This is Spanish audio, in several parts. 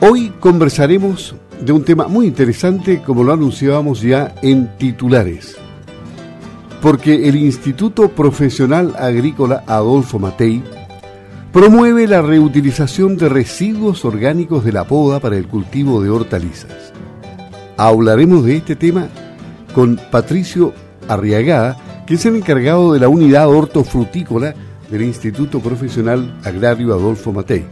Hoy conversaremos de un tema muy interesante como lo anunciábamos ya en titulares. Porque el Instituto Profesional Agrícola Adolfo Matei promueve la reutilización de residuos orgánicos de la poda para el cultivo de hortalizas. Hablaremos de este tema con Patricio Arriagada, que es el encargado de la unidad hortofrutícola del Instituto Profesional Agrario Adolfo Matei.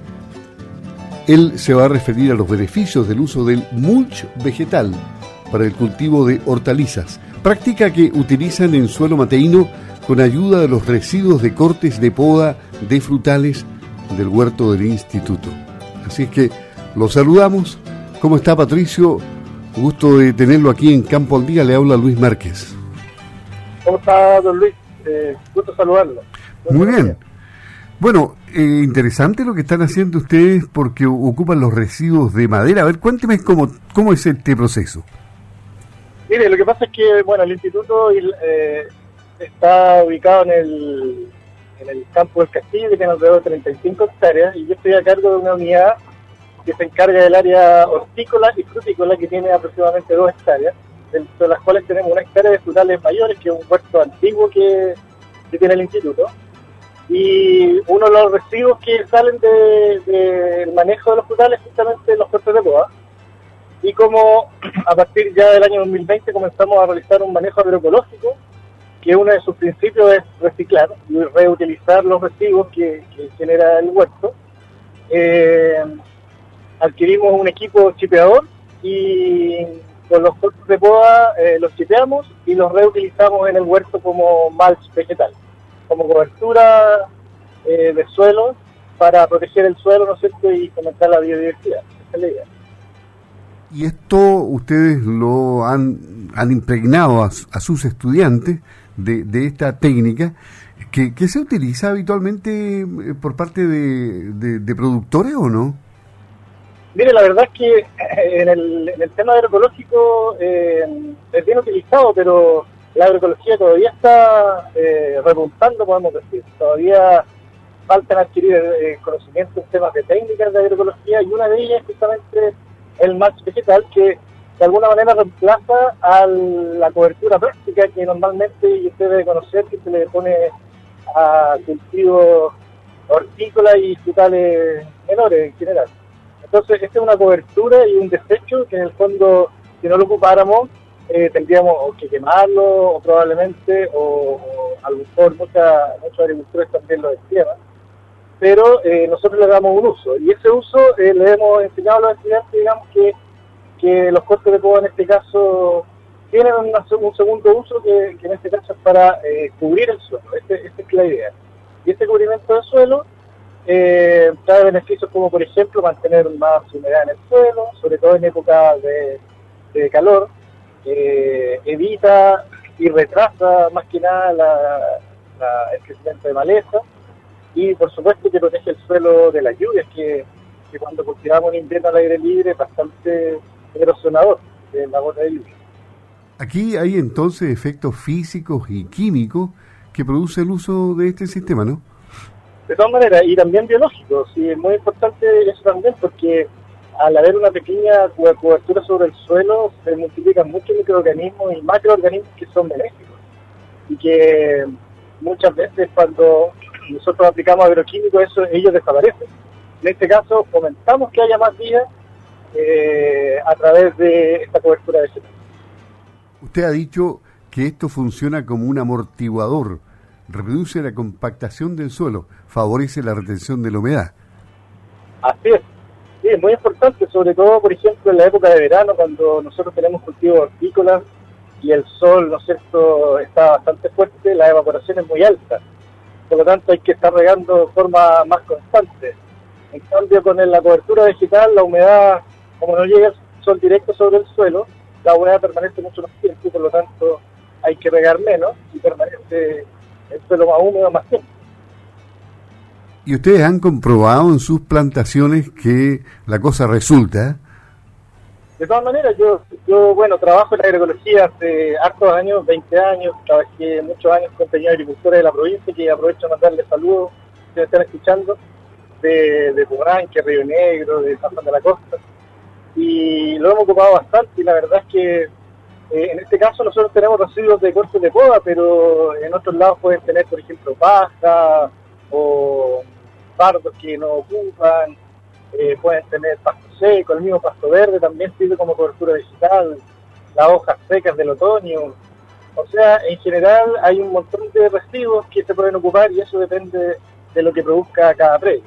Él se va a referir a los beneficios del uso del mulch vegetal para el cultivo de hortalizas, práctica que utilizan en suelo mateíno con ayuda de los residuos de cortes de poda de frutales del huerto del instituto. Así es que lo saludamos. ¿Cómo está Patricio? Gusto de tenerlo aquí en Campo al Día. Le habla Luis Márquez. ¿Cómo está, don Luis? Eh, gusto saludarlo. Muy bien. Bueno, eh, interesante lo que están haciendo ustedes porque ocupan los residuos de madera. A ver, cuénteme cómo, cómo es este proceso. Mire, lo que pasa es que, bueno, el instituto eh, está ubicado en el, en el campo del Castillo, que tiene alrededor de 35 hectáreas, y yo estoy a cargo de una unidad que se encarga del área hortícola y frutícola, que tiene aproximadamente 2 hectáreas, de las cuales tenemos una hectárea de frutales mayores, que es un huerto antiguo que, tiene el instituto, y uno de los residuos que salen del de, manejo de los frutales justamente los cortes de boda, y como a partir ya del año 2020 comenzamos a realizar un manejo agroecológico, que uno de sus principios es reciclar y reutilizar los residuos que, genera el huerto. Eh, adquirimos un equipo chipeador y con los cortes de poda eh, los chipeamos y los reutilizamos en el huerto como mulch vegetal, como cobertura eh, de suelo para proteger el suelo, ¿no es cierto?, y fomentar la biodiversidad. Esa es la idea. Y esto ustedes lo han, han impregnado a, sus estudiantes de, de esta técnica que, que, se utiliza habitualmente eh, por parte de, de, productores o no? Mire, la verdad es que eh, en el, en el tema agroecológico eh, es bien utilizado, pero la agroecología todavía está eh, repuntando, podemos decir. Todavía faltan adquirir eh, conocimiento en temas de técnicas de agroecología y una de ellas es justamente el match vegetal que de alguna manera reemplaza a la cobertura práctica que normalmente usted debe conocer que se le pone a cultivos hortícolas y frutales menores en general. Entonces, esta es una cobertura y un desecho que en el fondo, si no lo ocupáramos, eh, tendríamos que quemarlo o probablemente, o, a lo mejor muchos agricultores también lo destierran, pero eh, nosotros le damos un uso y ese uso eh, le hemos enseñado a los estudiantes, digamos que que los cortes de poda en este caso tienen un segundo uso que, en este caso es para eh, cubrir el suelo. Este, esta es la idea. Y este cubrimiento del suelo eh, trae beneficios como, por ejemplo, mantener más humedad en el suelo, sobre todo en época de, calor, eh, evita y retrasa más que nada la, el crecimiento de maleza y, por supuesto, que protege el suelo de las lluvias, que, que cuando cultivamos en invierno al aire libre es bastante erosionador de la gota de lluvia. Aquí hay entonces efectos físicos y químicos que produce el uso de este sistema, ¿no? De todas maneras, y también biológicos, y es muy importante eso también porque al haber una pequeña cobertura sobre el suelo se multiplican muchos microorganismos y macroorganismos que son benéficos y que muchas veces cuando nosotros aplicamos agroquímicos eso, ellos desaparecen. En este caso fomentamos que haya más vida eh, a través de esta cobertura de vegetal. Usted ha dicho que esto funciona como un amortiguador, reduce la compactación del suelo, favorece la retención de la humedad. Así es, sí, es muy importante, sobre todo, por ejemplo, en la época de verano, cuando nosotros tenemos cultivos hortícolas y el sol, ¿no es cierto?, está bastante fuerte, la evaporación es muy alta. Por lo tanto, hay que estar regando de forma más constante. En cambio, con la cobertura vegetal, la humedad como no llega el sol directo sobre el suelo, la humedad permanece mucho más tiempo por lo tanto hay que regar menos y permanece el suelo más húmedo más tiempo. ¿Y ustedes han comprobado en sus plantaciones que la cosa resulta? De todas maneras, yo, yo bueno, trabajo en la agroecología hace hartos años, 20 años, trabajé muchos años con pequeños agricultores de la provincia, que aprovecho de mandarles saludos, si me están escuchando, de, de que Río Negro, de San Juan de la Costa y lo hemos ocupado bastante y la verdad es que eh, en este caso nosotros tenemos residuos de cortes de poda, pero en otros lados pueden tener, por ejemplo, paja o pardos que no ocupan, eh, pueden tener pasto seco, el mismo pasto verde también sirve como cobertura vegetal, las hojas secas del otoño. O sea, en general hay un montón de residuos que se pueden ocupar y eso depende de lo que produzca cada predio.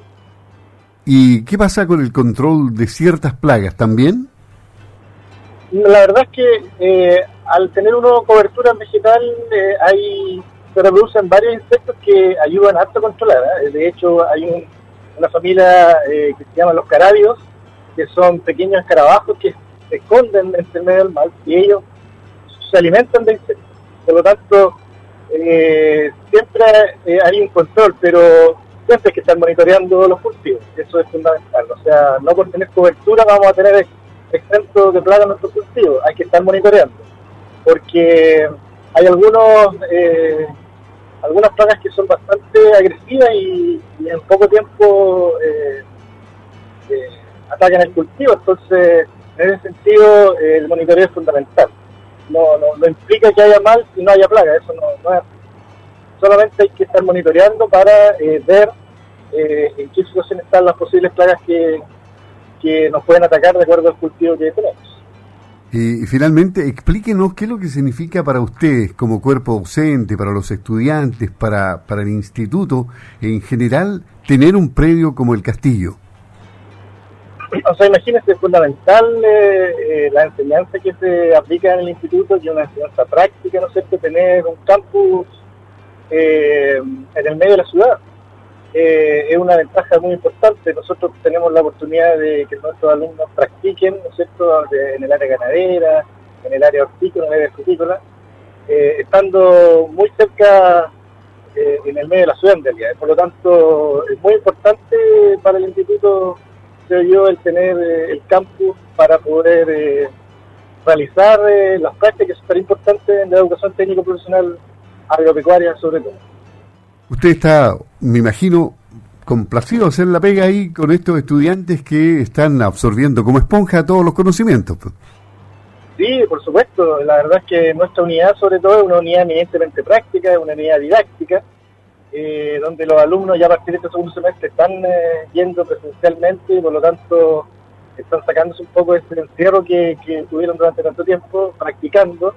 ¿Y qué pasa con el control de ciertas plagas también? La verdad es que eh, al tener una cobertura vegetal eh, hay se reproducen varios insectos que ayudan harto a controlar. ¿eh? De hecho, hay una familia que se llama los carábidos, que son pequeños escarabajos que se esconden entre el medio del mar y ellos se alimentan de insectos. Por lo tanto, siempre hay un control, pero siempre hay que estar monitoreando los cultivos. Eso es fundamental. O sea, no por tener cobertura vamos a tener exento de plaga nuestros cultivos, hay que estar monitoreando, porque hay algunos eh, algunas plagas que son bastante agresivas y, en poco tiempo eh, eh, atacan el cultivo, entonces en ese sentido el monitoreo es fundamental. No, no, implica que haya mal si no haya plaga, eso no, no es Solamente hay que estar monitoreando para ver en qué situación están las posibles plagas que, que nos pueden atacar de acuerdo al cultivo que tenemos. Y finalmente, explíquenos qué es lo que significa para ustedes como cuerpo docente, para los estudiantes, para, para el instituto en general, tener un predio como el castillo. O sea, imagínense, es fundamental eh, eh, la enseñanza que se aplica en el instituto, y una enseñanza práctica, ¿no es cierto?, tener un campus eh, en el medio de la ciudad eh, es una ventaja muy importante. Nosotros tenemos la oportunidad de que nuestros alumnos practiquen, ¿no es cierto?, en el área ganadera, en el área hortícola, en el área frutícola, eh, estando muy cerca eh, en el medio de la ciudad en realidad. Por lo tanto, es muy importante para el instituto, creo yo, el tener el campus para poder realizar las prácticas súper importantes en la educación técnico profesional agropecuaria sobre todo. Usted está, me imagino, complacido hacer la pega ahí con estos estudiantes que están absorbiendo como esponja todos los conocimientos. Pues. Sí, por supuesto. La verdad es que nuestra unidad, sobre todo, es una unidad eminentemente práctica, es una unidad didáctica, eh, donde los alumnos ya a partir de este segundo semestre están eh, yendo presencialmente y por lo tanto están sacándose un poco de este encierro que, tuvieron durante tanto tiempo practicando.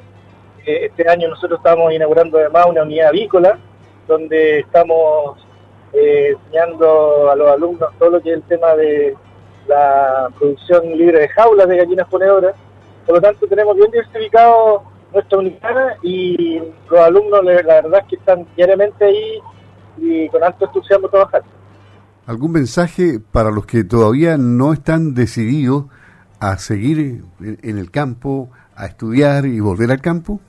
Eh, este año nosotros estamos inaugurando además una unidad avícola donde estamos eh, enseñando a los alumnos todo lo que es el tema de la producción libre de jaulas de gallinas ponedoras. Por lo tanto, tenemos bien diversificado nuestra unidad y los alumnos, la verdad es que están diariamente ahí y con alto entusiasmo trabajando. ¿Algún mensaje para los que todavía no están decididos a seguir en el campo, a estudiar y volver al campo?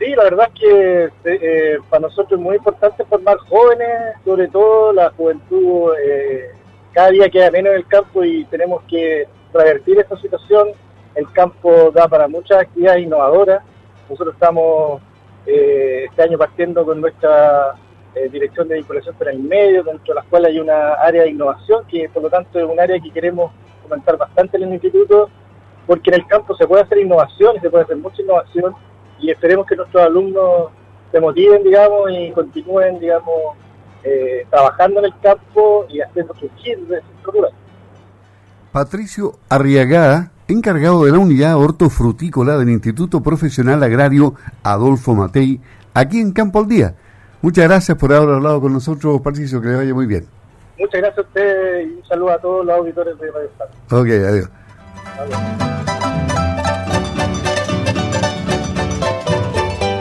Sí, la verdad es que eh, para nosotros es muy importante formar jóvenes, sobre todo la juventud eh, cada día queda menos en el campo y tenemos que revertir esta situación. El campo da para muchas actividades innovadoras. Nosotros estamos eh, este año partiendo con nuestra dirección de vinculación para el medio, dentro de la cual hay una área de innovación que por lo tanto es un área que queremos comentar bastante en el instituto, porque en el campo se puede hacer innovación y se puede hacer mucha innovación y esperemos que nuestros alumnos se motiven, digamos, y continúen, digamos, eh, trabajando en el campo y haciendo surgir de rural. Patricio Arriagada, encargado de la unidad hortofrutícola del Instituto Profesional Agrario Adolfo Matei, aquí en Campo al Día. Muchas gracias por haber hablado con nosotros, Patricio, que le vaya muy bien. Muchas gracias a usted y un saludo a todos los auditores de Radio Estado. Ok, adiós. adiós.